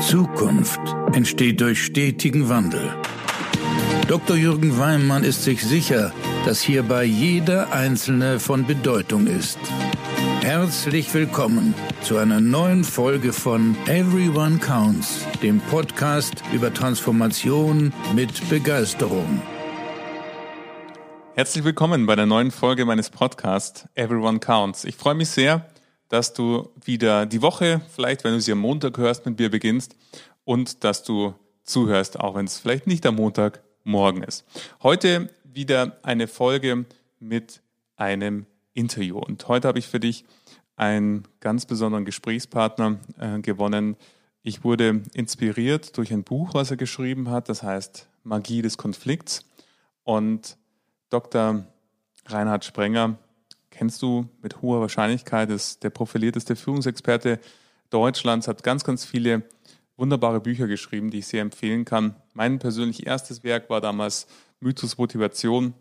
Zukunft entsteht durch stetigen Wandel. Dr. Jürgen Weimann ist sich sicher, dass hierbei jeder Einzelne von Bedeutung ist. Herzlich willkommen zu einer neuen Folge von Everyone Counts, dem Podcast über Transformation mit Begeisterung. Herzlich willkommen bei der neuen Folge meines Podcasts Everyone Counts. Ich freue mich sehr, dass du wieder die Woche, vielleicht wenn du sie am Montag hörst, mit mir beginnst und dass du zuhörst, auch wenn es vielleicht nicht am Montag morgen ist. Heute wieder eine Folge mit einem Interview. Und heute habe ich für dich einen ganz besonderen Gesprächspartner äh, gewonnen. Ich wurde inspiriert durch ein Buch, was er geschrieben hat, das heißt Magie des Konflikts. Und Dr. Reinhard Sprenger kennst du mit hoher Wahrscheinlichkeit, ist der profilierteste Führungsexperte Deutschlands, hat ganz, ganz viele wunderbare Bücher geschrieben, die ich sehr empfehlen kann. Mein persönlich erstes Werk war damals Mythos Motivation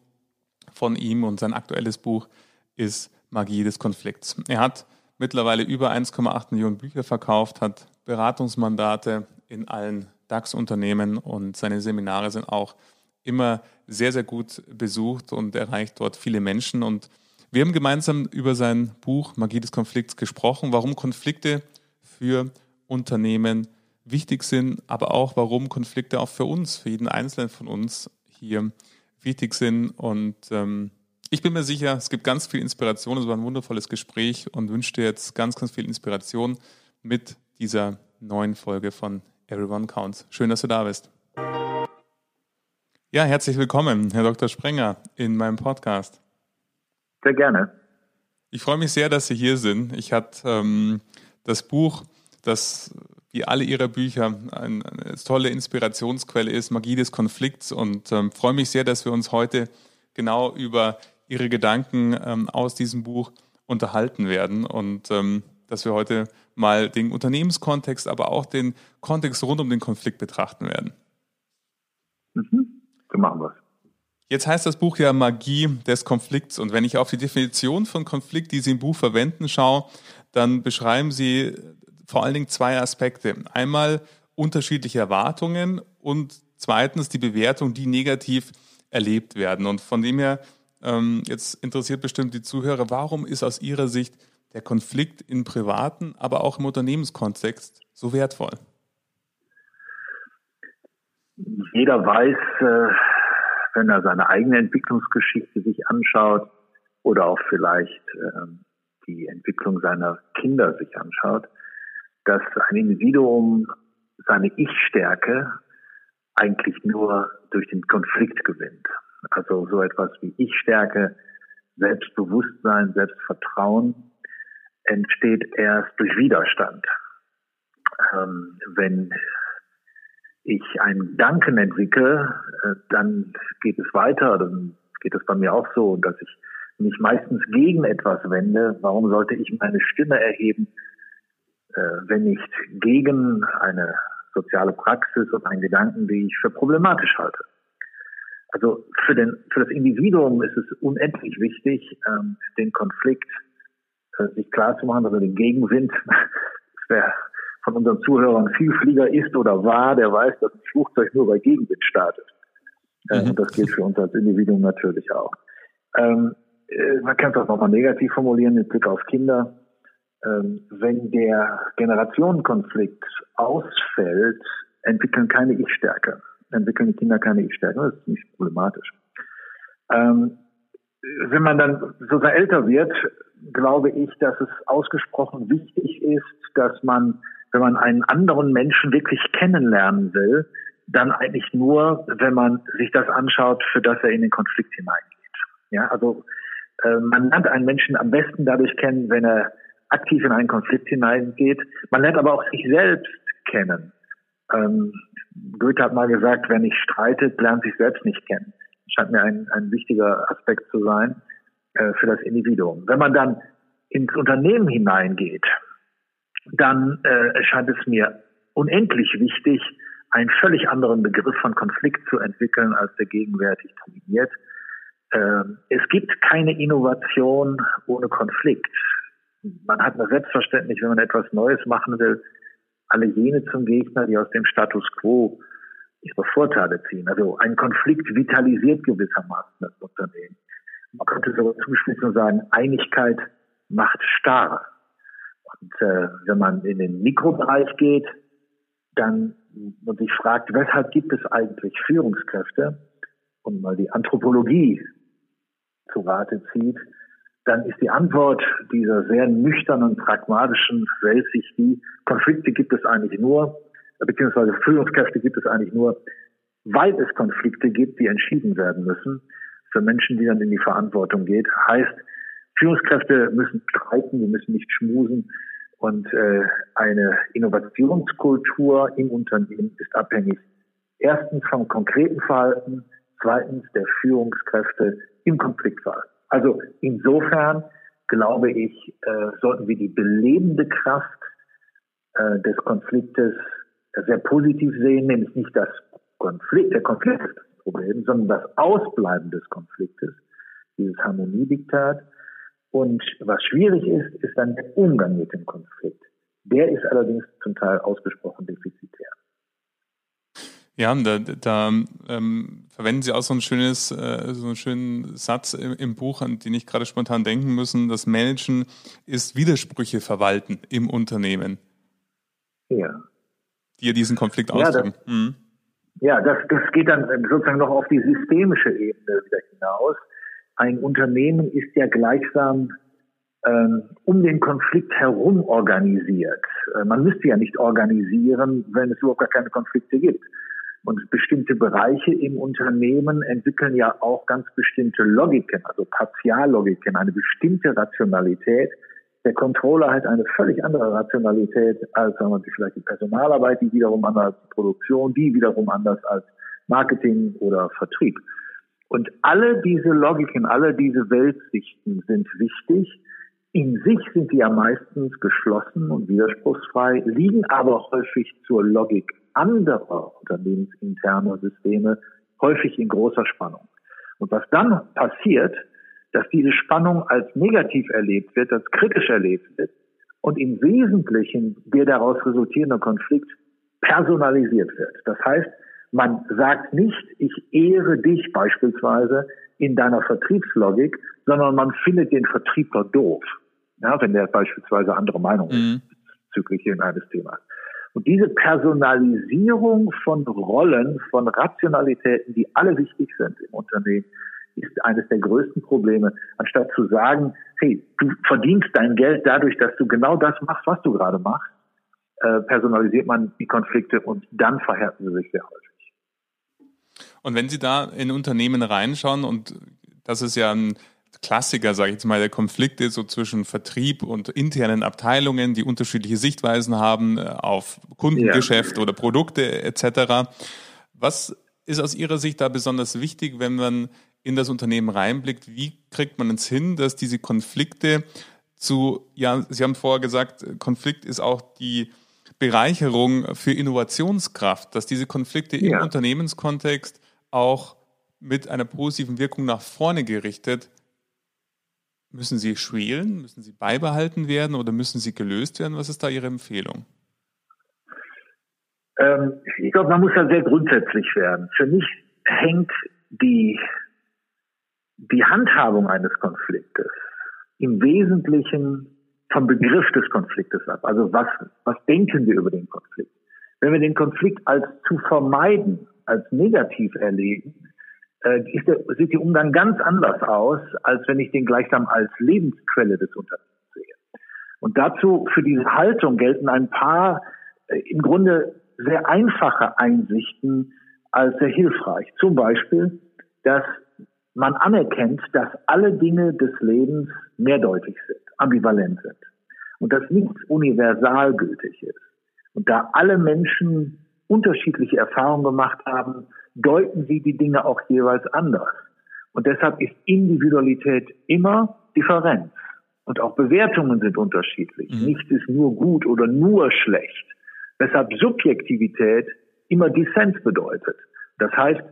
von ihm und sein aktuelles Buch ist Magie des Konflikts. Er hat mittlerweile über 1,8 Millionen Bücher verkauft, hat Beratungsmandate in allen DAX-Unternehmen und seine Seminare sind auch immer sehr, sehr gut besucht und erreicht dort viele Menschen und wir haben gemeinsam über sein Buch Magie des Konflikts gesprochen, warum Konflikte für Unternehmen wichtig sind, aber auch warum Konflikte auch für uns, für jeden Einzelnen von uns hier wichtig sind. Und ähm, ich bin mir sicher, es gibt ganz viel Inspiration. Es war ein wundervolles Gespräch und wünsche dir jetzt ganz, ganz viel Inspiration mit dieser neuen Folge von Everyone Counts. Schön, dass du da bist. Ja, herzlich willkommen, Herr Dr. Sprenger, in meinem Podcast. Sehr gerne. Ich freue mich sehr, dass Sie hier sind. Ich hatte ähm, das Buch, das wie alle Ihre Bücher eine, eine, tolle Inspirationsquelle ist, Magie des Konflikts und ähm, freue mich sehr, dass wir uns heute genau über Ihre Gedanken ähm, aus diesem Buch unterhalten werden und ähm, dass wir heute mal den Unternehmenskontext, aber auch den Kontext rund um den Konflikt betrachten werden. Mhm. So machen wir es. Jetzt heißt das Buch ja Magie des Konflikts. Und wenn ich auf die Definition von Konflikt, die Sie im Buch verwenden, schaue, dann beschreiben Sie vor allen Dingen zwei Aspekte. Einmal unterschiedliche Erwartungen und zweitens die Bewertung, die negativ erlebt werden. Und von dem her, ähm, jetzt interessiert bestimmt die Zuhörer, warum ist aus Ihrer Sicht der Konflikt im privaten, aber auch im Unternehmenskontext so wertvoll? Jeder weiß, äh wenn er seine eigene Entwicklungsgeschichte sich anschaut oder auch vielleicht ähm, die Entwicklung seiner Kinder sich anschaut, dass ein Individuum seine Ich-Stärke eigentlich nur durch den Konflikt gewinnt. Also so etwas wie Ich-Stärke, Selbstbewusstsein, Selbstvertrauen entsteht erst durch Widerstand. Ähm, wenn ich einen Gedanken entwickle, äh, dann geht es weiter, dann geht es bei mir auch so, dass ich mich meistens gegen etwas wende. Warum sollte ich meine Stimme erheben, äh, wenn nicht gegen eine soziale Praxis und einen Gedanken, die ich für problematisch halte? Also für, den, für das Individuum ist es unendlich wichtig, ähm, den Konflikt äh, sich klar zu machen, also den Gegenwind. wäre von unseren Zuhörern Vielflieger ist oder war, der weiß, dass ein Flugzeug nur bei Gegenwind startet. Äh, mhm. Und das gilt für uns als Individuum natürlich auch. Ähm, äh, man kann es auch nochmal negativ formulieren mit Blick auf Kinder. Ähm, wenn der Generationenkonflikt ausfällt, entwickeln keine Ich-Stärke. Entwickeln die Kinder keine Ich-Stärke. Das ist nicht problematisch. Ähm, wenn man dann sogar älter wird, glaube ich, dass es ausgesprochen wichtig ist, dass man wenn man einen anderen Menschen wirklich kennenlernen will, dann eigentlich nur, wenn man sich das anschaut, für das er in den Konflikt hineingeht. Ja, also äh, man lernt einen Menschen am besten dadurch kennen, wenn er aktiv in einen Konflikt hineingeht. Man lernt aber auch sich selbst kennen. Ähm, Goethe hat mal gesagt, wer nicht streitet, lernt sich selbst nicht kennen. Das scheint mir ein, ein wichtiger Aspekt zu sein äh, für das Individuum. Wenn man dann ins Unternehmen hineingeht, dann äh, erscheint es mir unendlich wichtig, einen völlig anderen Begriff von Konflikt zu entwickeln, als der gegenwärtig dominiert. Ähm, es gibt keine Innovation ohne Konflikt. Man hat selbstverständlich, wenn man etwas Neues machen will, alle jene zum Gegner, die aus dem Status quo ihre Vorteile ziehen. Also ein Konflikt vitalisiert gewissermaßen das Unternehmen. Man könnte sogar zuspitzen und sagen, Einigkeit macht starr. Und äh, wenn man in den Mikrobereich geht, dann man sich fragt, weshalb gibt es eigentlich Führungskräfte und mal die Anthropologie zu Rate zieht, dann ist die Antwort dieser sehr nüchternen, pragmatischen Weltsicht die, Konflikte gibt es eigentlich nur, beziehungsweise Führungskräfte gibt es eigentlich nur, weil es Konflikte gibt, die entschieden werden müssen für Menschen, die dann in die Verantwortung geht. Heißt, Führungskräfte müssen streiten, die müssen nicht schmusen. Und äh, eine Innovationskultur im Unternehmen ist abhängig erstens vom konkreten Verhalten, zweitens der Führungskräfte im Konfliktfall. Also insofern glaube ich, äh, sollten wir die belebende Kraft äh, des Konfliktes sehr positiv sehen, nämlich nicht das Konflikt, der Konflikt ist das Problem, sondern das Ausbleiben des Konfliktes, dieses Harmoniediktat. Und was schwierig ist, ist dann der Umgang mit dem Konflikt. Der ist allerdings zum Teil ausgesprochen defizitär. Ja, da, da ähm, verwenden Sie auch so ein schönes, äh, so einen schönen Satz im, im Buch, an den ich gerade spontan denken müssen. Das Managen ist Widersprüche verwalten im Unternehmen. Ja. Ja diesen Konflikt ja, ausdrücken. Das, mhm. Ja, das, das geht dann sozusagen noch auf die systemische Ebene wieder hinaus. Ein Unternehmen ist ja gleichsam ähm, um den Konflikt herum organisiert. Äh, man müsste ja nicht organisieren, wenn es überhaupt gar keine Konflikte gibt. Und bestimmte Bereiche im Unternehmen entwickeln ja auch ganz bestimmte Logiken, also Partiallogiken, eine bestimmte Rationalität. Der Controller hat eine völlig andere Rationalität als sagen wir, vielleicht die Personalarbeit, die wiederum anders als die Produktion, die wiederum anders als Marketing oder Vertrieb. Und alle diese Logiken, alle diese Weltsichten sind wichtig. In sich sind die ja meistens geschlossen und widerspruchsfrei, liegen aber häufig zur Logik anderer unternehmensinterner Systeme häufig in großer Spannung. Und was dann passiert, dass diese Spannung als negativ erlebt wird, als kritisch erlebt wird und im Wesentlichen der daraus resultierende Konflikt personalisiert wird. Das heißt, man sagt nicht, ich ehre dich beispielsweise in deiner Vertriebslogik, sondern man findet den Vertriebler doof, ja, wenn der beispielsweise andere Meinung ist mhm. bezüglich eines Themas. Und diese Personalisierung von Rollen, von Rationalitäten, die alle wichtig sind im Unternehmen, ist eines der größten Probleme, anstatt zu sagen, hey, du verdienst dein Geld dadurch, dass du genau das machst, was du gerade machst, äh, personalisiert man die Konflikte und dann verhärten sie sich sehr häufig. Und wenn Sie da in Unternehmen reinschauen, und das ist ja ein Klassiker, sage ich jetzt mal, der Konflikte so zwischen Vertrieb und internen Abteilungen, die unterschiedliche Sichtweisen haben äh, auf Kundengeschäft ja. oder Produkte etc. Was ist aus Ihrer Sicht da besonders wichtig, wenn man in das Unternehmen reinblickt? Wie kriegt man es hin, dass diese Konflikte zu, ja, Sie haben vorher gesagt, Konflikt ist auch die Bereicherung für Innovationskraft, dass diese Konflikte ja. im Unternehmenskontext auch mit einer positiven Wirkung nach vorne gerichtet Müssen sie schwelen? Müssen sie beibehalten werden oder müssen sie gelöst werden? Was ist da Ihre Empfehlung? Ähm, ich glaube, man muss da sehr grundsätzlich werden. Für mich hängt die, die Handhabung eines Konfliktes im Wesentlichen vom Begriff des Konfliktes ab. Also was, was denken wir über den Konflikt? Wenn wir den Konflikt als zu vermeiden, als negativ erleben, äh, ist der, sieht der Umgang ganz anders aus, als wenn ich den gleichsam als Lebensquelle des Unternehmens sehe. Und dazu, für diese Haltung gelten ein paar äh, im Grunde sehr einfache Einsichten als sehr hilfreich. Zum Beispiel, dass man anerkennt, dass alle Dinge des Lebens mehrdeutig sind, ambivalent sind. Und dass nichts universal gültig ist. Und da alle Menschen unterschiedliche Erfahrungen gemacht haben, deuten sie die Dinge auch jeweils anders. Und deshalb ist Individualität immer Differenz. Und auch Bewertungen sind unterschiedlich. Mhm. Nichts ist nur gut oder nur schlecht. Weshalb Subjektivität immer Dissens bedeutet. Das heißt,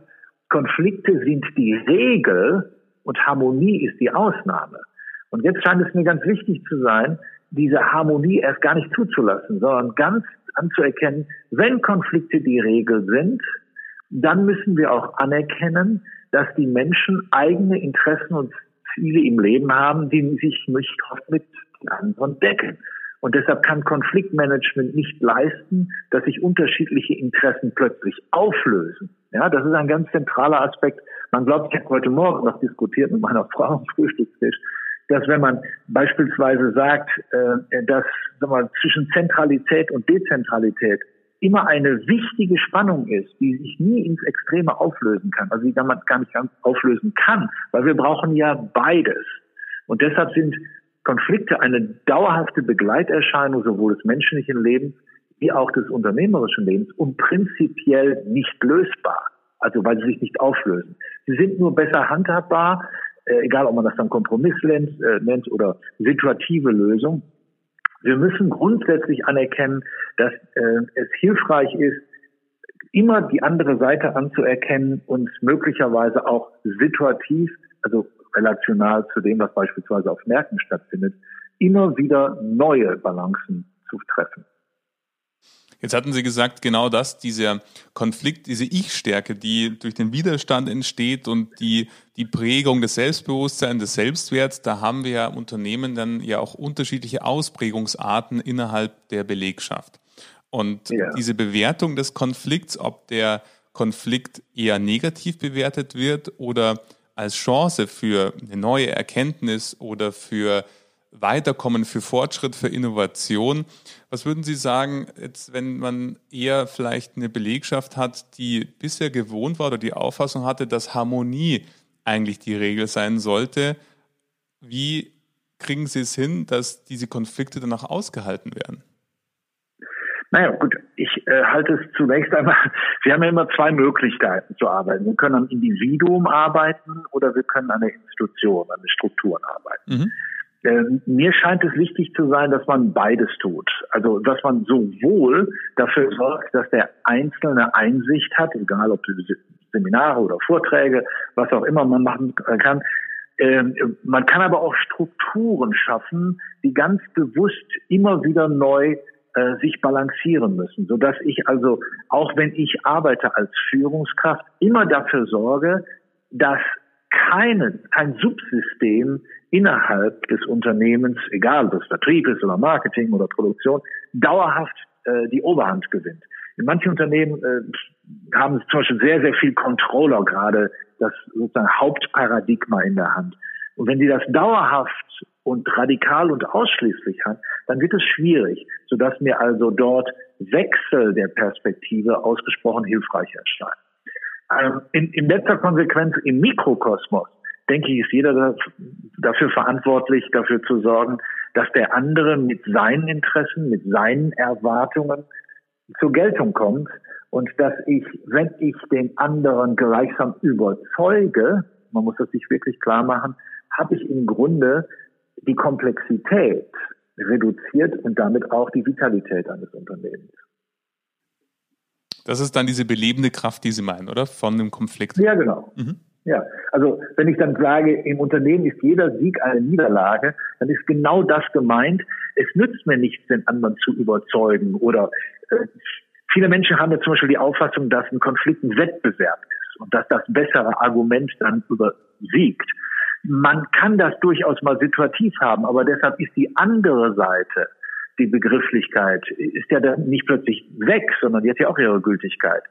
Konflikte sind die Regel und Harmonie ist die Ausnahme. Und jetzt scheint es mir ganz wichtig zu sein, diese Harmonie erst gar nicht zuzulassen, sondern ganz anzuerkennen, wenn Konflikte die Regel sind, dann müssen wir auch anerkennen, dass die Menschen eigene Interessen und Ziele im Leben haben, die sich nicht oft mit anderen decken. Und deshalb kann Konfliktmanagement nicht leisten, dass sich unterschiedliche Interessen plötzlich auflösen. Ja, das ist ein ganz zentraler Aspekt. Man glaubt, ich habe heute Morgen noch diskutiert mit meiner Frau am Frühstückstisch, dass wenn man beispielsweise sagt, äh, dass sagen wir, zwischen Zentralität und Dezentralität immer eine wichtige Spannung ist, die sich nie ins Extreme auflösen kann, also die man gar nicht ganz auflösen kann, weil wir brauchen ja beides. Und deshalb sind Konflikte eine dauerhafte Begleiterscheinung sowohl des menschlichen Lebens wie auch des unternehmerischen Lebens und prinzipiell nicht lösbar. Also weil sie sich nicht auflösen. Sie sind nur besser handhabbar, äh, egal ob man das dann Kompromiss nennt, äh, nennt oder situative Lösung. Wir müssen grundsätzlich anerkennen, dass äh, es hilfreich ist, immer die andere Seite anzuerkennen und möglicherweise auch situativ, also relational zu dem, was beispielsweise auf Märkten stattfindet, immer wieder neue Balancen zu treffen. Jetzt hatten Sie gesagt, genau das, dieser Konflikt, diese Ich-Stärke, die durch den Widerstand entsteht und die, die Prägung des Selbstbewusstseins, des Selbstwerts, da haben wir ja Unternehmen dann ja auch unterschiedliche Ausprägungsarten innerhalb der Belegschaft. Und ja. diese Bewertung des Konflikts, ob der Konflikt eher negativ bewertet wird oder als Chance für eine neue Erkenntnis oder für Weiterkommen, für Fortschritt, für Innovation. Was würden Sie sagen, jetzt, wenn man eher vielleicht eine Belegschaft hat, die bisher gewohnt war oder die Auffassung hatte, dass Harmonie eigentlich die Regel sein sollte? Wie kriegen Sie es hin, dass diese Konflikte danach ausgehalten werden? Naja, gut, ich äh, halte es zunächst einmal, wir haben ja immer zwei Möglichkeiten zu arbeiten. Wir können am Individuum arbeiten oder wir können an der Institution, an den Strukturen arbeiten. Mhm. Äh, mir scheint es wichtig zu sein, dass man beides tut. Also, dass man sowohl dafür sorgt, dass der Einzelne Einsicht hat, egal ob Seminare oder Vorträge, was auch immer man machen kann. Äh, man kann aber auch Strukturen schaffen, die ganz bewusst immer wieder neu äh, sich balancieren müssen, so dass ich also, auch wenn ich arbeite als Führungskraft, immer dafür sorge, dass keinen, kein Subsystem innerhalb des Unternehmens, egal ob es Vertrieb ist oder Marketing oder Produktion, dauerhaft äh, die Oberhand gewinnt. In manchen Unternehmen äh, haben zum Beispiel sehr, sehr viel Controller gerade das sozusagen Hauptparadigma in der Hand. Und wenn die das dauerhaft und radikal und ausschließlich hat, dann wird es schwierig, sodass mir also dort Wechsel der Perspektive ausgesprochen hilfreich erscheint. Ähm, in, in letzter Konsequenz im Mikrokosmos, denke ich, ist jeder dafür verantwortlich, dafür zu sorgen, dass der andere mit seinen Interessen, mit seinen Erwartungen zur Geltung kommt und dass ich, wenn ich den anderen gleichsam überzeuge, man muss das sich wirklich klar machen, habe ich im Grunde die Komplexität reduziert und damit auch die Vitalität eines Unternehmens. Das ist dann diese belebende Kraft, die Sie meinen, oder? Von dem Konflikt. Ja, genau. Mhm. Ja, also wenn ich dann sage, im Unternehmen ist jeder Sieg eine Niederlage, dann ist genau das gemeint. Es nützt mir nichts, den anderen zu überzeugen. Oder äh, viele Menschen haben ja zum Beispiel die Auffassung, dass ein Konflikt ein Wettbewerb ist und dass das bessere Argument dann übersiegt. Man kann das durchaus mal situativ haben, aber deshalb ist die andere Seite, die Begrifflichkeit, ist ja dann nicht plötzlich weg, sondern die hat ja auch ihre Gültigkeit.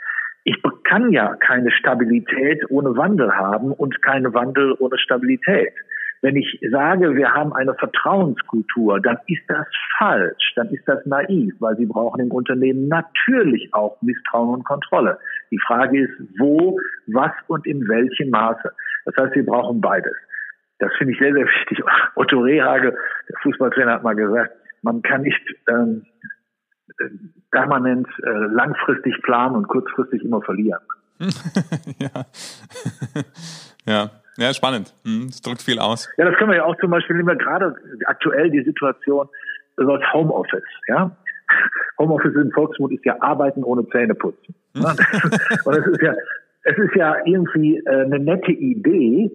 Ich kann ja keine Stabilität ohne Wandel haben und keine Wandel ohne Stabilität. Wenn ich sage, wir haben eine Vertrauenskultur, dann ist das falsch, dann ist das naiv, weil Sie brauchen im Unternehmen natürlich auch Misstrauen und Kontrolle. Die Frage ist, wo, was und in welchem Maße. Das heißt, wir brauchen beides. Das finde ich sehr, sehr wichtig. Otto Rehage, der Fußballtrainer, hat mal gesagt, man kann nicht ähm, permanent äh, langfristig planen und kurzfristig immer verlieren. ja. ja. Ja, spannend. Hm, das drückt viel aus. Ja, das können wir ja auch zum Beispiel nehmen wir gerade aktuell die Situation das Homeoffice. Ja, Homeoffice im Volksmund ist ja Arbeiten ohne Zähne putzen. und es ist ja, es ist ja irgendwie äh, eine nette Idee,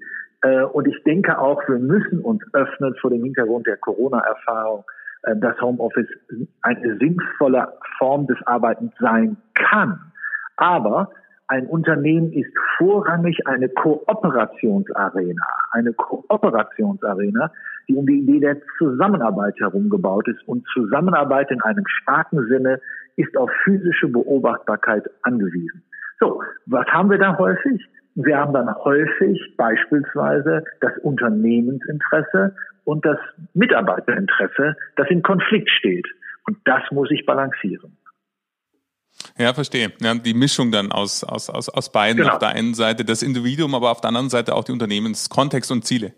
und ich denke auch, wir müssen uns öffnen vor dem Hintergrund der Corona-Erfahrung, äh, dass Homeoffice eine sinnvolle Form des Arbeitens sein kann. Aber ein Unternehmen ist vorrangig eine Kooperationsarena, eine Kooperationsarena, die um die Idee der Zusammenarbeit herum gebaut ist. Und Zusammenarbeit in einem starken Sinne ist auf physische Beobachtbarkeit angewiesen. So, was haben wir da häufig? Wir haben dann häufig beispielsweise das Unternehmensinteresse und das Mitarbeiterinteresse, das in Konflikt steht. Und das muss ich balancieren. Ja, verstehe. Ja, die Mischung dann aus, aus, aus, aus beiden. Genau. Auf der einen Seite das Individuum, aber auf der anderen Seite auch die Unternehmenskontext und Ziele.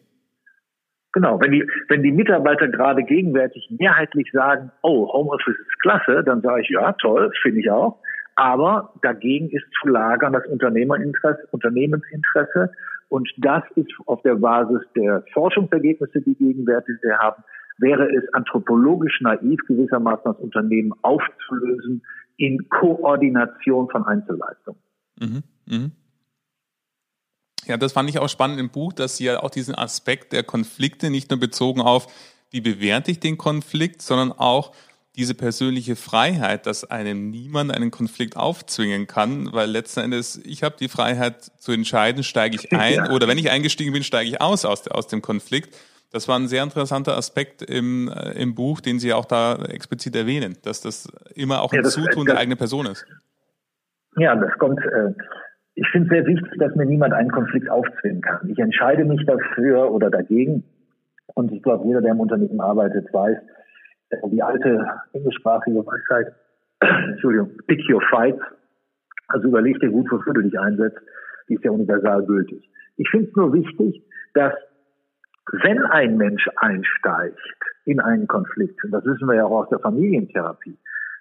Genau, wenn die, wenn die Mitarbeiter gerade gegenwärtig mehrheitlich sagen, oh, Homeoffice ist klasse, dann sage ich, ja, toll, finde ich auch. Aber dagegen ist zu lagern das Unternehmerinteresse, Unternehmensinteresse. Und das ist auf der Basis der Forschungsergebnisse, die gegenwärtig wir haben, wäre es anthropologisch naiv, gewissermaßen das Unternehmen aufzulösen in Koordination von Einzelleistungen. Mhm, mh. Ja, das fand ich auch spannend im Buch, dass Sie ja auch diesen Aspekt der Konflikte nicht nur bezogen auf, wie bewerte ich den Konflikt, sondern auch diese persönliche Freiheit, dass einem niemand einen Konflikt aufzwingen kann, weil letzten Endes ich habe die Freiheit zu entscheiden, steige ich ein ja. oder wenn ich eingestiegen bin, steige ich aus aus, aus dem Konflikt. Das war ein sehr interessanter Aspekt im, äh, im Buch, den Sie auch da explizit erwähnen, dass das immer auch ein ja, das, Zutun das, der eigenen Person ist. Ja, das kommt. Äh, ich finde es sehr wichtig, dass mir niemand einen Konflikt aufzwingen kann. Ich entscheide mich dafür oder dagegen. Und ich glaube, jeder, der im Unternehmen arbeitet, weiß, die alte englischsprachige Weisheit, Entschuldigung, pick your fights, also überleg dir gut, wofür du dich einsetzt, die ist ja universal gültig. Ich finde es nur wichtig, dass wenn ein Mensch einsteigt in einen Konflikt, und das wissen wir ja auch aus der Familientherapie,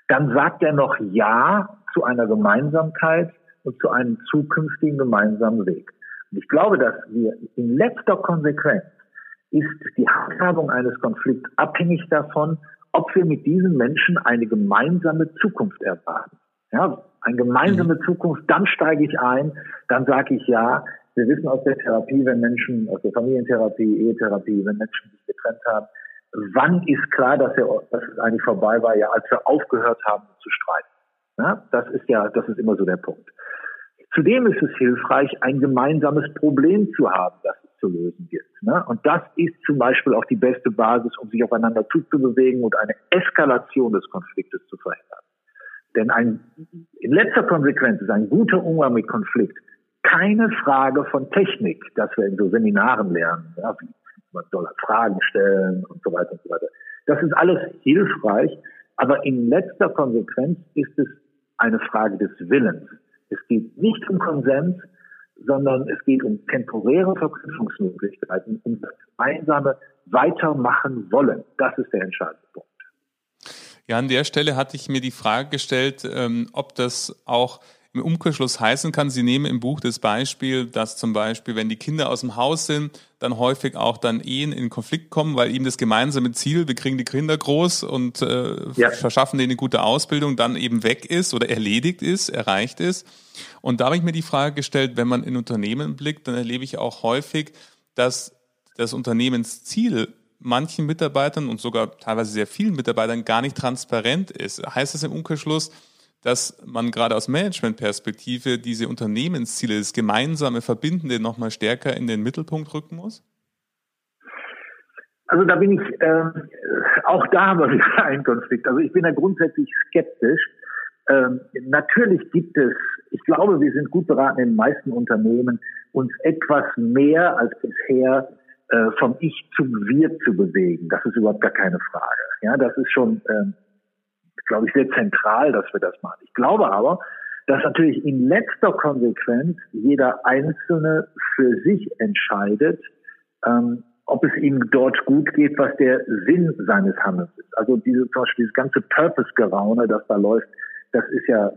dann sagt er noch Ja zu einer Gemeinsamkeit und zu einem zukünftigen gemeinsamen Weg. Und ich glaube, dass wir in letzter Konsequenz ist die Handhabung eines Konflikts abhängig davon, ob wir mit diesen Menschen eine gemeinsame Zukunft erwarten. Ja, eine gemeinsame mhm. Zukunft, dann steige ich ein, dann sage ich ja, wir wissen aus der Therapie, wenn Menschen, aus der Familientherapie, Ehetherapie, wenn Menschen sich getrennt haben, wann ist klar, dass, er, dass es eigentlich vorbei war, ja, als wir aufgehört haben zu streiten. Ja, das ist ja, das ist immer so der Punkt. Zudem ist es hilfreich, ein gemeinsames Problem zu haben, das zu lösen gibt. Ne? Und das ist zum Beispiel auch die beste Basis, um sich aufeinander zuzubewegen und eine Eskalation des Konfliktes zu verhindern. Denn ein, in letzter Konsequenz ist ein guter Umgang mit Konflikt keine Frage von Technik, dass wir in so Seminaren lernen, ja, wie man soll Fragen stellen und so weiter und so weiter. Das ist alles hilfreich, aber in letzter Konsequenz ist es eine Frage des Willens. Es geht nicht um Konsens, sondern es geht um temporäre Verknüpfungsmöglichkeiten, um das gemeinsame Weitermachen wollen. Das ist der entscheidende Punkt. Ja, an der Stelle hatte ich mir die Frage gestellt, ähm, ob das auch im Umkehrschluss heißen kann, Sie nehmen im Buch das Beispiel, dass zum Beispiel, wenn die Kinder aus dem Haus sind, dann häufig auch dann Ehen in Konflikt kommen, weil eben das gemeinsame Ziel, wir kriegen die Kinder groß und äh, ja. verschaffen denen eine gute Ausbildung, dann eben weg ist oder erledigt ist, erreicht ist. Und da habe ich mir die Frage gestellt, wenn man in Unternehmen blickt, dann erlebe ich auch häufig, dass das Unternehmensziel manchen Mitarbeitern und sogar teilweise sehr vielen Mitarbeitern gar nicht transparent ist. Heißt das im Umkehrschluss, dass man gerade aus Managementperspektive diese Unternehmensziele, das gemeinsame Verbindende nochmal stärker in den Mittelpunkt rücken muss? Also da bin ich, äh, auch da haben wir wieder einen Konflikt. Also ich bin da grundsätzlich skeptisch. Ähm, natürlich gibt es, ich glaube, wir sind gut beraten in den meisten Unternehmen, uns etwas mehr als bisher äh, vom Ich zum Wir zu bewegen. Das ist überhaupt gar keine Frage. Ja, das ist schon äh, glaube ich, sehr zentral, dass wir das machen. Ich glaube aber, dass natürlich in letzter Konsequenz jeder Einzelne für sich entscheidet, ähm, ob es ihm dort gut geht, was der Sinn seines Handelns ist. Also diese, zum Beispiel dieses ganze Purpose-Geraune, das da läuft, das ist ja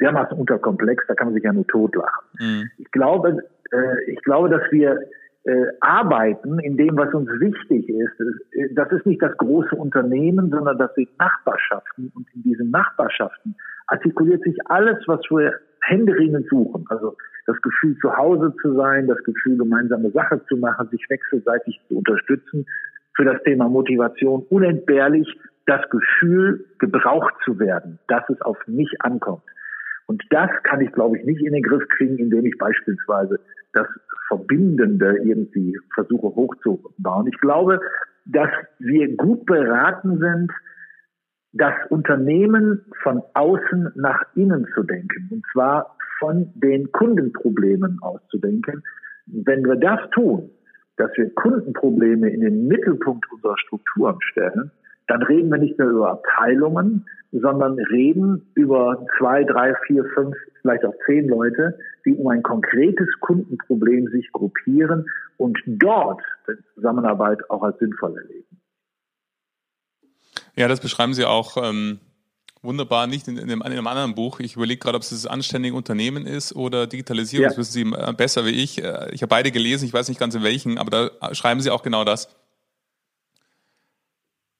dermaßen unterkomplex, da kann man sich ja nur totlachen. Mhm. Ich glaube, äh, ich glaube, dass wir äh, arbeiten in dem, was uns wichtig ist. Äh, das ist nicht das große Unternehmen, sondern das sind Nachbarschaften. Und in diesen Nachbarschaften artikuliert sich alles, was wir händeringend suchen. Also das Gefühl, zu Hause zu sein, das Gefühl, gemeinsame Sache zu machen, sich wechselseitig zu unterstützen. für das Thema Motivation unentbehrlich das Gefühl, gebraucht zu werden, dass es auf mich ankommt. Und das kann ich, glaube ich, nicht in den Griff kriegen, indem ich beispielsweise das Verbindende irgendwie versuche hochzubauen. Ich glaube, dass wir gut beraten sind, das Unternehmen von außen nach innen zu denken. Und zwar von den Kundenproblemen auszudenken. Wenn wir das tun, dass wir Kundenprobleme in den Mittelpunkt unserer Strukturen stellen, dann reden wir nicht mehr über Abteilungen, sondern reden über zwei, drei, vier, fünf, vielleicht auch zehn Leute, die um ein konkretes Kundenproblem sich gruppieren und dort die Zusammenarbeit auch als sinnvoll erleben. Ja, das beschreiben Sie auch ähm, wunderbar, nicht in, in, einem, in, einem, anderen Buch. Ich überlege gerade, ob es das anständige Unternehmen ist oder Digitalisierung. Ja. Das wissen Sie äh, besser wie ich. Äh, ich habe beide gelesen, ich weiß nicht ganz in welchen, aber da schreiben Sie auch genau das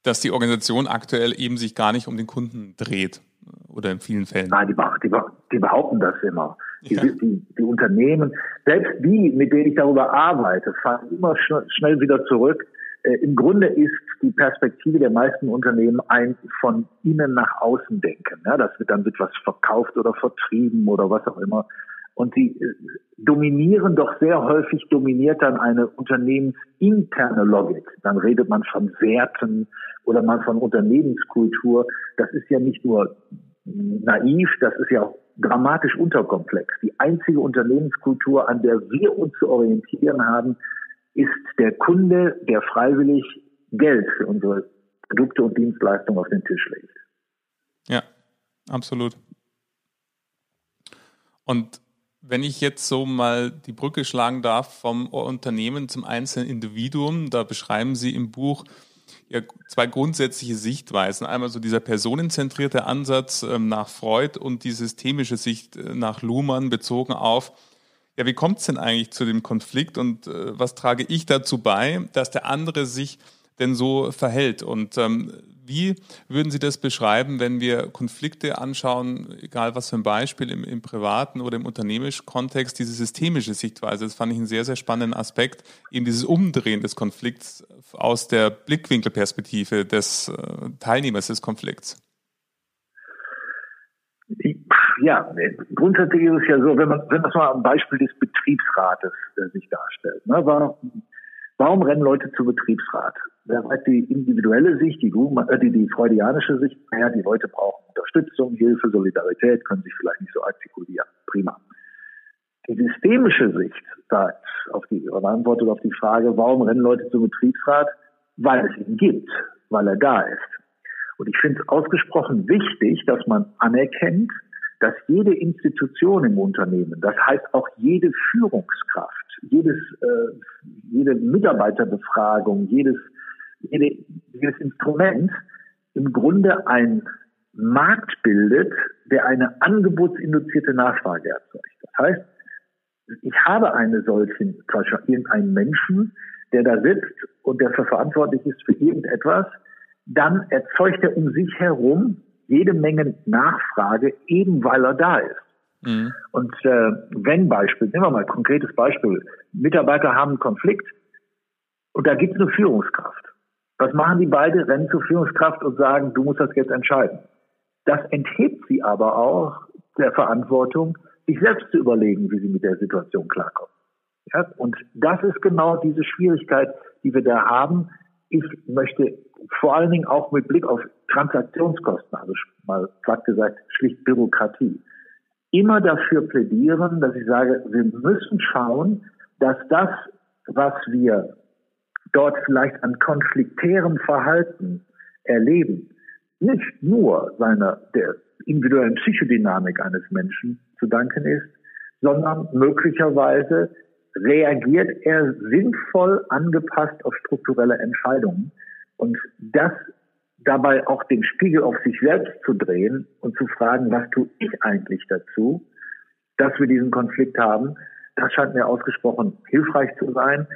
dass die Organisation aktuell eben sich gar nicht um den Kunden dreht oder in vielen Fällen. Nein, die, die, die behaupten das immer. Die, ja. die, die, Unternehmen, selbst die, mit denen ich darüber arbeite, fahren immer schnell, schnell wieder zurück. Äh, Im Grunde ist die Perspektive der meisten Unternehmen ein von innen nach außen denken. Ja, das wird dann wird was verkauft oder vertrieben oder was auch immer. Und sie äh, dominieren doch sehr häufig, dominiert dann eine unternehmensinterne Logik. Dann redet man von Werten oder man von Unternehmenskultur. Das ist ja nicht nur naiv, das ist ja auch dramatisch unterkomplex. Die einzige Unternehmenskultur, an der wir uns zu orientieren haben, ist der Kunde, der freiwillig Geld für unsere Produkte und Dienstleistungen auf den Tisch legt. Ja, absolut. Und wenn ich jetzt so mal die Brücke schlagen darf vom Unternehmen zum einzelnen Individuum, da beschreiben Sie im Buch ja zwei grundsätzliche Sichtweisen. Einmal so dieser personenzentrierte Ansatz ähm, nach Freud und die systemische Sicht äh, nach Luhmann bezogen auf, ja, wie kommt es denn eigentlich zu dem Konflikt und äh, was trage ich dazu bei, dass der andere sich denn so verhält? Und ähm, wie würden Sie das beschreiben, wenn wir Konflikte anschauen, egal was für ein Beispiel, im, im privaten oder im unternehmischen Kontext, diese systemische Sichtweise? Das fand ich einen sehr, sehr spannenden Aspekt, eben dieses Umdrehen des Konflikts aus der Blickwinkelperspektive des äh, Teilnehmers des Konflikts. Ja, grundsätzlich ist es ja so, wenn man, wenn man mal am Beispiel des Betriebsrates äh, sich darstellt, ne, war, Warum rennen Leute zu Betriebsrat? Wer sagt die individuelle Sicht, die, äh, die, die freudianische Sicht, naja, die Leute brauchen Unterstützung, Hilfe, Solidarität, können sich vielleicht nicht so artikulieren. Prima. Die systemische Sicht sagt auf die, oder antwortet auf die Frage, warum rennen Leute zum Betriebsrat? Weil es ihn gibt, weil er da ist. Und ich finde es ausgesprochen wichtig, dass man anerkennt, dass jede Institution im Unternehmen, das heißt auch jede Führungskraft, jedes, äh, jede Mitarbeiterbefragung, jedes, jede, jedes Instrument im Grunde ein Markt bildet, der eine angebotsinduzierte Nachfrage erzeugt. Das heißt, ich habe eine solchen, zum Beispiel irgendeinen Menschen, der da sitzt und der verantwortlich ist für irgendetwas, dann erzeugt er um sich herum jede Menge Nachfrage, eben weil er da ist. Mhm. Und äh, wenn Beispiel, nehmen wir mal ein konkretes Beispiel, Mitarbeiter haben einen Konflikt und da gibt es eine Führungskraft. Was machen die beide? Rennen zur Führungskraft und sagen, du musst das jetzt entscheiden. Das enthebt sie aber auch der Verantwortung, sich selbst zu überlegen, wie sie mit der Situation klarkommen. Ja? Und das ist genau diese Schwierigkeit, die wir da haben. Ich möchte vor allen Dingen auch mit Blick auf Transaktionskosten, also mal platt gesagt, schlicht Bürokratie, immer dafür plädieren, dass ich sage, wir müssen schauen, dass das, was wir dort vielleicht an konfliktärem Verhalten erleben, nicht nur seiner, der individuellen Psychodynamik eines Menschen zu danken ist, sondern möglicherweise reagiert er sinnvoll angepasst auf strukturelle Entscheidungen. Und das dabei auch den Spiegel auf sich selbst zu drehen und zu fragen, was tue ich eigentlich dazu, dass wir diesen Konflikt haben, das scheint mir ausgesprochen hilfreich zu sein.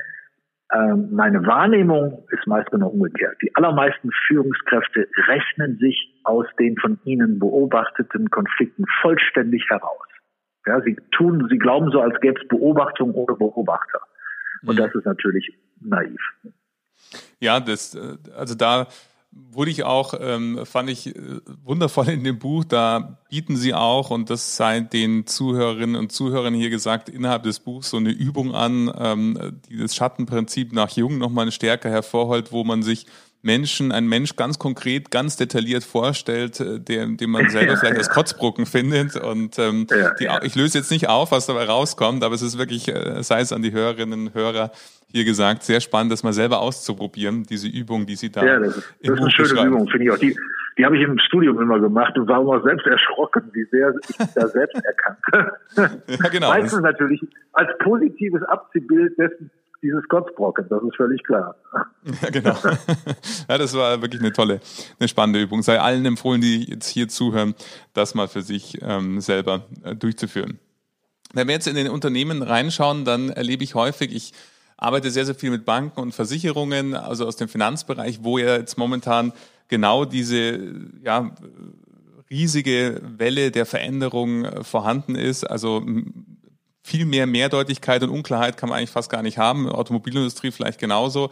Ähm, meine Wahrnehmung ist meist genau umgekehrt. Die allermeisten Führungskräfte rechnen sich aus den von ihnen beobachteten Konflikten vollständig heraus. Ja, sie tun, sie glauben so, als gäbe es Beobachtung ohne Beobachter. Und mhm. das ist natürlich naiv. Ja, das, äh, also da wurde ich auch, ähm, fand ich äh, wundervoll in dem Buch, da bieten sie auch, und das sei den Zuhörerinnen und Zuhörern hier gesagt, innerhalb des Buchs so eine Übung an, ähm, die das Schattenprinzip nach Jung nochmal stärker hervorholt, wo man sich Menschen, ein Mensch ganz konkret, ganz detailliert vorstellt, äh, den, den man selber vielleicht als Kotzbrucken findet. Und ähm, die, ich löse jetzt nicht auf, was dabei rauskommt, aber es ist wirklich, äh, sei es an die Hörerinnen und Hörer hier gesagt, sehr spannend, das mal selber auszuprobieren, diese Übung, die Sie da. Ja, das ist, das ist eine schöne Übung, finde ich auch. Die, die habe ich im Studium immer gemacht und war immer selbst erschrocken, wie sehr ich da selbst erkannte. Ja, genau. Meistens natürlich als positives Abziehbild dessen, dieses Kotzbrocken, das ist völlig klar. Ja, genau. Ja, das war wirklich eine tolle, eine spannende Übung. Sei allen empfohlen, die jetzt hier zuhören, das mal für sich ähm, selber äh, durchzuführen. Wenn wir jetzt in den Unternehmen reinschauen, dann erlebe ich häufig, ich arbeite sehr, sehr viel mit Banken und Versicherungen, also aus dem Finanzbereich, wo ja jetzt momentan genau diese ja, riesige Welle der Veränderung äh, vorhanden ist. Also viel mehr Mehrdeutigkeit und Unklarheit kann man eigentlich fast gar nicht haben. Automobilindustrie vielleicht genauso.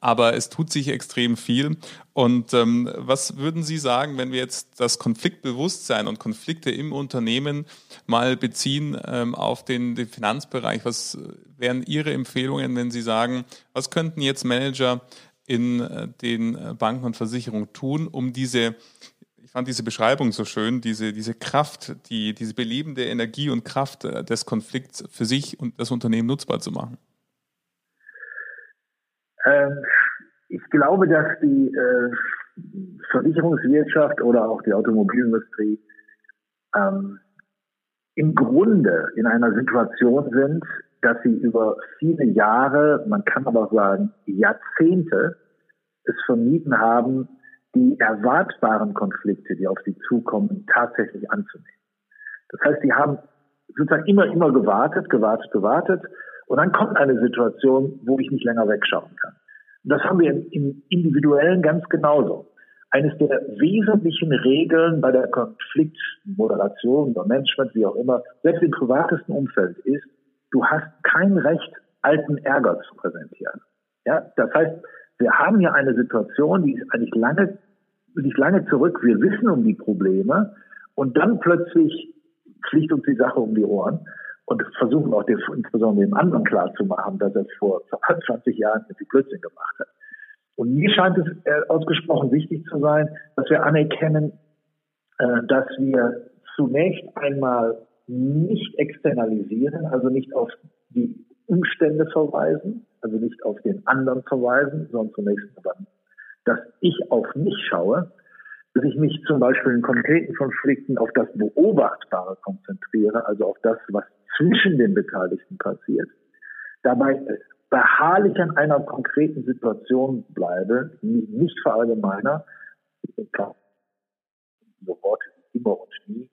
Aber es tut sich extrem viel. Und ähm, was würden Sie sagen, wenn wir jetzt das Konfliktbewusstsein und Konflikte im Unternehmen mal beziehen ähm, auf den, den Finanzbereich? Was wären Ihre Empfehlungen, wenn Sie sagen, was könnten jetzt Manager in äh, den äh, Banken und Versicherungen tun, um diese fand diese Beschreibung so schön, diese, diese Kraft, die, diese belebende Energie und Kraft äh, des Konflikts für sich und das Unternehmen nutzbar zu machen? Ähm, ich glaube, dass die äh, Versicherungswirtschaft oder auch die Automobilindustrie ähm, im Grunde in einer Situation sind, dass sie über viele Jahre, man kann aber auch sagen Jahrzehnte, es vermieden haben, die erwartbaren Konflikte, die auf sie zukommen, tatsächlich anzunehmen. Das heißt, sie haben sozusagen immer, immer gewartet, gewartet, gewartet. Und dann kommt eine Situation, wo ich nicht länger wegschauen kann. Und das haben wir im Individuellen ganz genauso. Eines der wesentlichen Regeln bei der Konfliktmoderation oder Management, wie auch immer, selbst im privatesten Umfeld ist, du hast kein Recht, alten Ärger zu präsentieren. Ja, das heißt, wir haben hier eine Situation, die ist eigentlich lange, nicht lange zurück. Wir wissen um die Probleme und dann plötzlich fliegt uns die Sache um die Ohren und versuchen auch dem, insbesondere dem anderen klarzumachen, dass er es vor 20 Jahren mit die Blödsinn gemacht hat. Und mir scheint es äh, ausgesprochen wichtig zu sein, dass wir anerkennen, äh, dass wir zunächst einmal nicht externalisieren, also nicht auf die Umstände verweisen, also nicht auf den anderen verweisen, sondern zunächst aber, dass ich auf mich schaue, dass ich mich zum Beispiel in konkreten Konflikten auf das Beobachtbare konzentriere, also auf das, was zwischen den Beteiligten passiert. Dabei beharrlich an einer konkreten Situation bleibe, nicht verallgemeiner, so Worte wie immer und nie,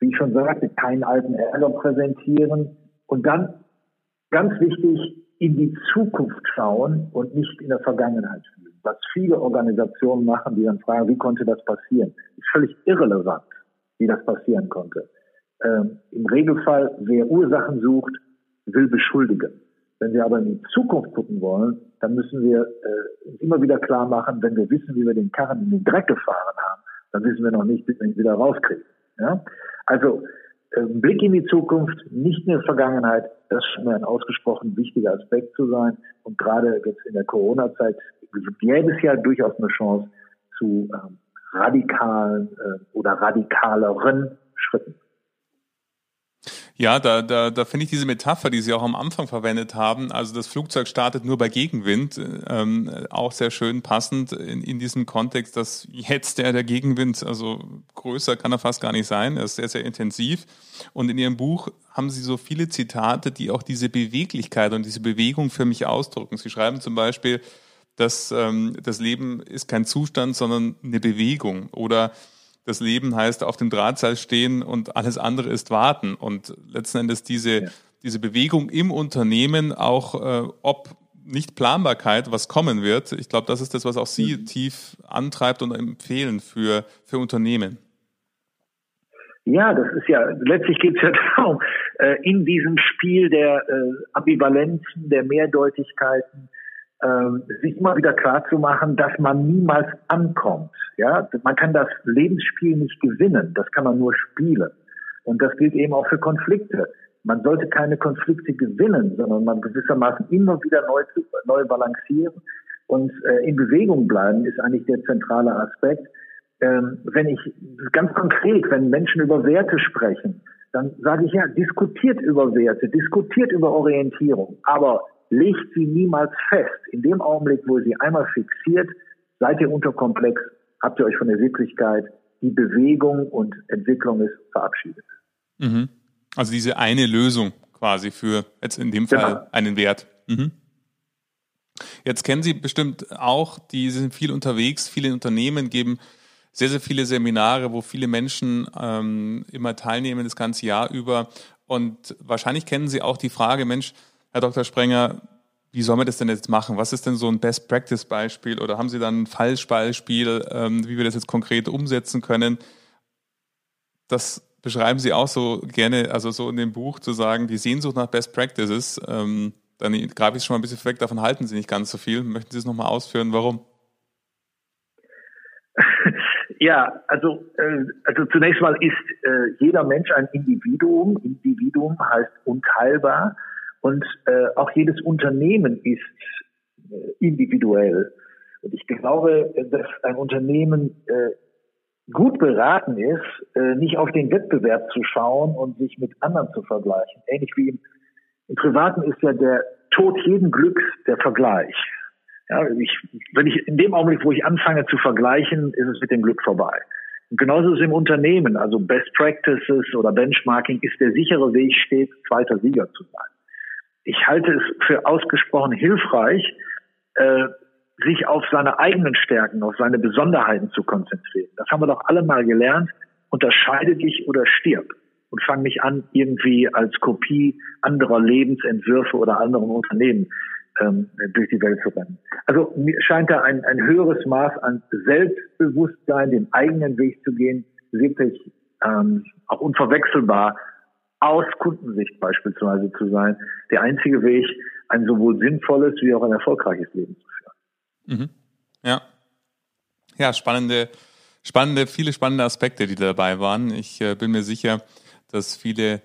wie ich schon sagte, keinen alten Ärger präsentieren und dann ganz wichtig, in die Zukunft schauen und nicht in der Vergangenheit fühlen. Was viele Organisationen machen, die dann fragen, wie konnte das passieren? Ist völlig irrelevant, wie das passieren konnte. Ähm, Im Regelfall, wer Ursachen sucht, will beschuldigen. Wenn wir aber in die Zukunft gucken wollen, dann müssen wir äh, immer wieder klar machen, wenn wir wissen, wie wir den Karren in den Dreck gefahren haben, dann wissen wir noch nicht, wie wir ihn wieder rauskriegen. Ja? Also Blick in die Zukunft, nicht in die Vergangenheit, das scheint mir ein ausgesprochen wichtiger Aspekt zu sein. Und gerade jetzt in der Corona-Zeit gäbe es ja durchaus eine Chance zu ähm, radikalen äh, oder radikaleren Schritten. Ja, da, da, da finde ich diese Metapher, die Sie auch am Anfang verwendet haben, also das Flugzeug startet nur bei Gegenwind, ähm, auch sehr schön passend in, in diesem Kontext, dass jetzt der, der Gegenwind, also größer kann er fast gar nicht sein, er ist sehr, sehr intensiv. Und in Ihrem Buch haben Sie so viele Zitate, die auch diese Beweglichkeit und diese Bewegung für mich ausdrücken. Sie schreiben zum Beispiel, dass ähm, das Leben ist kein Zustand, sondern eine Bewegung oder das Leben heißt auf dem Drahtseil stehen und alles andere ist warten. Und letzten Endes diese, ja. diese Bewegung im Unternehmen, auch äh, ob nicht Planbarkeit, was kommen wird, ich glaube, das ist das, was auch Sie mhm. tief antreibt und empfehlen für, für Unternehmen. Ja, das ist ja, letztlich geht es ja darum, äh, in diesem Spiel der äh, Ambivalenzen, der Mehrdeutigkeiten, sich immer wieder klar zu machen, dass man niemals ankommt. Ja, man kann das Lebensspiel nicht gewinnen, das kann man nur spielen. Und das gilt eben auch für Konflikte. Man sollte keine Konflikte gewinnen, sondern man gewissermaßen immer wieder neu, neu balancieren und äh, in Bewegung bleiben ist eigentlich der zentrale Aspekt. Ähm, wenn ich ganz konkret, wenn Menschen über Werte sprechen, dann sage ich ja, diskutiert über Werte, diskutiert über Orientierung, aber legt sie niemals fest. In dem Augenblick, wo ihr sie einmal fixiert, seid ihr unterkomplex, habt ihr euch von der Wirklichkeit, die Bewegung und Entwicklung ist verabschiedet. Mhm. Also diese eine Lösung quasi für jetzt in dem Fall genau. einen Wert. Mhm. Jetzt kennen Sie bestimmt auch, die sind viel unterwegs, viele Unternehmen geben sehr, sehr viele Seminare, wo viele Menschen ähm, immer teilnehmen das ganze Jahr über. Und wahrscheinlich kennen Sie auch die Frage, Mensch, Herr Dr. Sprenger, wie soll man das denn jetzt machen? Was ist denn so ein Best-Practice-Beispiel oder haben Sie dann ein Falschbeispiel, ähm, wie wir das jetzt konkret umsetzen können? Das beschreiben Sie auch so gerne, also so in dem Buch zu sagen, die Sehnsucht nach Best Practices. Ähm, dann greife ich schon mal ein bisschen weg, davon halten Sie nicht ganz so viel. Möchten Sie es nochmal ausführen, warum? Ja, also, äh, also zunächst mal ist äh, jeder Mensch ein Individuum. Individuum heißt unteilbar und äh, auch jedes Unternehmen ist äh, individuell. Und ich glaube, dass ein Unternehmen äh, gut beraten ist, äh, nicht auf den Wettbewerb zu schauen und sich mit anderen zu vergleichen. Ähnlich wie im, im Privaten ist ja der Tod jeden Glücks der Vergleich. Ja, ich, wenn ich in dem Augenblick, wo ich anfange zu vergleichen, ist es mit dem Glück vorbei. Und genauso ist es im Unternehmen, also Best Practices oder Benchmarking ist der sichere Weg, stets zweiter Sieger zu sein. Ich halte es für ausgesprochen hilfreich, äh, sich auf seine eigenen Stärken, auf seine Besonderheiten zu konzentrieren. Das haben wir doch alle mal gelernt. Unterscheide dich oder stirb. Und fang nicht an, irgendwie als Kopie anderer Lebensentwürfe oder anderen Unternehmen ähm, durch die Welt zu rennen. Also mir scheint da ein, ein höheres Maß an Selbstbewusstsein, den eigenen Weg zu gehen, wirklich ähm, auch unverwechselbar aus Kundensicht beispielsweise zu sein, der einzige Weg, ein sowohl sinnvolles wie auch ein erfolgreiches Leben zu führen. Mhm. Ja. Ja, spannende, spannende, viele spannende Aspekte, die dabei waren. Ich äh, bin mir sicher, dass viele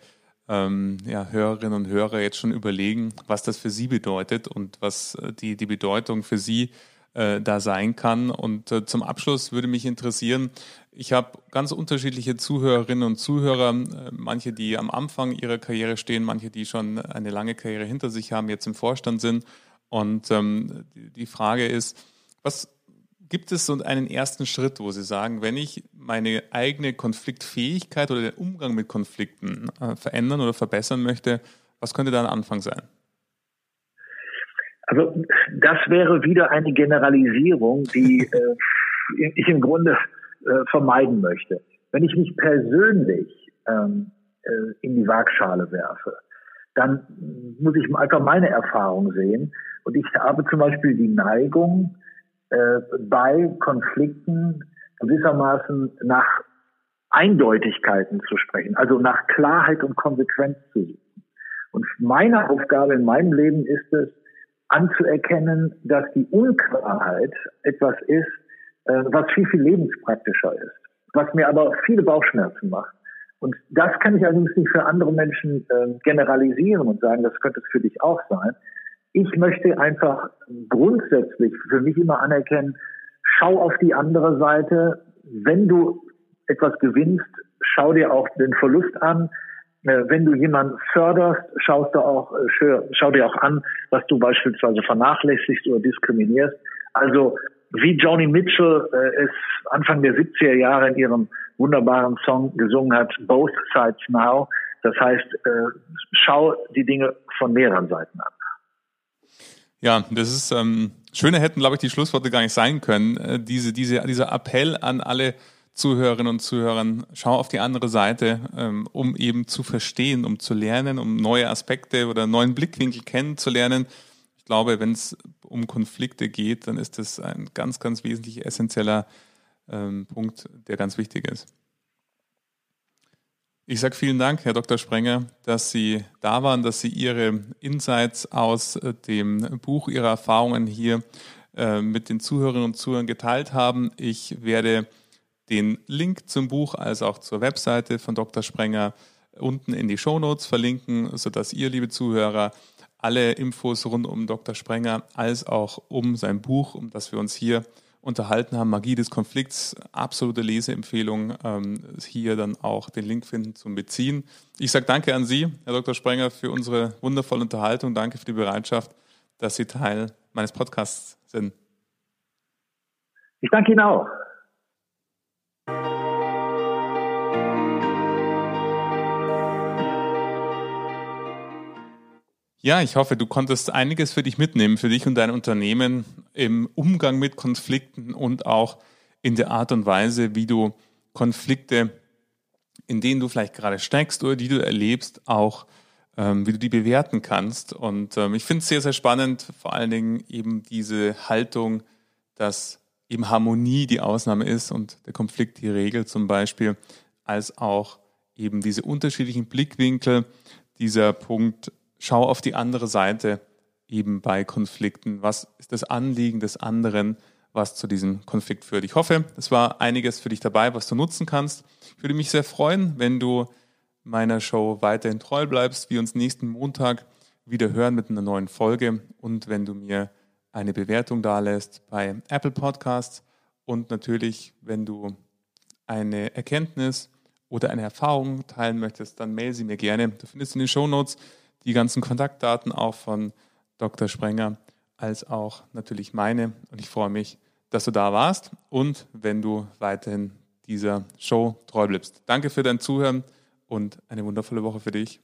ähm, ja, Hörerinnen und Hörer jetzt schon überlegen, was das für sie bedeutet und was äh, die, die Bedeutung für sie äh, da sein kann. Und äh, zum Abschluss würde mich interessieren, ich habe ganz unterschiedliche Zuhörerinnen und Zuhörer, äh, manche, die am Anfang ihrer Karriere stehen, manche, die schon eine lange Karriere hinter sich haben, jetzt im Vorstand sind. Und ähm, die Frage ist, was Gibt es so einen ersten Schritt, wo Sie sagen, wenn ich meine eigene Konfliktfähigkeit oder den Umgang mit Konflikten äh, verändern oder verbessern möchte, was könnte da ein Anfang sein? Also das wäre wieder eine Generalisierung, die äh, ich im Grunde äh, vermeiden möchte. Wenn ich mich persönlich ähm, äh, in die Waagschale werfe, dann muss ich einfach meine Erfahrung sehen. Und ich habe zum Beispiel die Neigung, äh, bei Konflikten gewissermaßen nach Eindeutigkeiten zu sprechen, also nach Klarheit und Konsequenz zu suchen. Und meine Aufgabe in meinem Leben ist es, anzuerkennen, dass die Unklarheit etwas ist, äh, was viel, viel lebenspraktischer ist, was mir aber viele Bauchschmerzen macht. Und das kann ich allerdings nicht für andere Menschen äh, generalisieren und sagen, das könnte es für dich auch sein, ich möchte einfach grundsätzlich für mich immer anerkennen, schau auf die andere Seite. Wenn du etwas gewinnst, schau dir auch den Verlust an. Äh, wenn du jemanden förderst, schaust du auch, äh, schau dir auch an, was du beispielsweise vernachlässigst oder diskriminierst. Also wie Joni Mitchell äh, es Anfang der 70er Jahre in ihrem wunderbaren Song gesungen hat, Both Sides Now. Das heißt, schau die Dinge von mehreren Seiten an. Ja, das ist ähm, schöner hätten, glaube ich, die Schlussworte gar nicht sein können. Diese, diese, dieser Appell an alle Zuhörerinnen und Zuhörer, schau auf die andere Seite, ähm, um eben zu verstehen, um zu lernen, um neue Aspekte oder neuen Blickwinkel kennenzulernen. Ich glaube, wenn es um Konflikte geht, dann ist das ein ganz, ganz wesentlich essentieller ähm, Punkt, der ganz wichtig ist. Ich sage vielen Dank, Herr Dr. Sprenger, dass Sie da waren, dass Sie Ihre Insights aus äh, dem Buch, Ihre Erfahrungen hier äh, mit den Zuhörerinnen und Zuhörern geteilt haben. Ich werde den Link zum Buch als auch zur Webseite von Dr. Sprenger unten in die Show Notes verlinken, sodass ihr, liebe Zuhörer, alle Infos rund um Dr. Sprenger als auch um sein Buch, um das wir uns hier unterhalten haben, Magie des Konflikts, absolute Leseempfehlung, ähm, hier dann auch den Link finden zum Beziehen. Ich sage danke an Sie, Herr Dr. Sprenger, für unsere wundervolle Unterhaltung. Danke für die Bereitschaft, dass Sie Teil meines Podcasts sind. Ich danke Ihnen auch. Ja, ich hoffe, du konntest einiges für dich mitnehmen, für dich und dein Unternehmen im Umgang mit Konflikten und auch in der Art und Weise, wie du Konflikte, in denen du vielleicht gerade steckst oder die du erlebst, auch ähm, wie du die bewerten kannst. Und ähm, ich finde es sehr, sehr spannend, vor allen Dingen eben diese Haltung, dass eben Harmonie die Ausnahme ist und der Konflikt die Regel zum Beispiel, als auch eben diese unterschiedlichen Blickwinkel, dieser Punkt, schau auf die andere Seite eben bei Konflikten. Was ist das Anliegen des anderen, was zu diesem Konflikt führt? Ich hoffe, es war einiges für dich dabei, was du nutzen kannst. Ich würde mich sehr freuen, wenn du meiner Show weiterhin treu bleibst, wir uns nächsten Montag wieder hören mit einer neuen Folge und wenn du mir eine Bewertung dalässt bei Apple Podcasts und natürlich, wenn du eine Erkenntnis oder eine Erfahrung teilen möchtest, dann mail sie mir gerne. Du findest in den Show Notes die ganzen Kontaktdaten auch von Dr. Sprenger als auch natürlich meine. Und ich freue mich, dass du da warst und wenn du weiterhin dieser Show treu bleibst. Danke für dein Zuhören und eine wundervolle Woche für dich.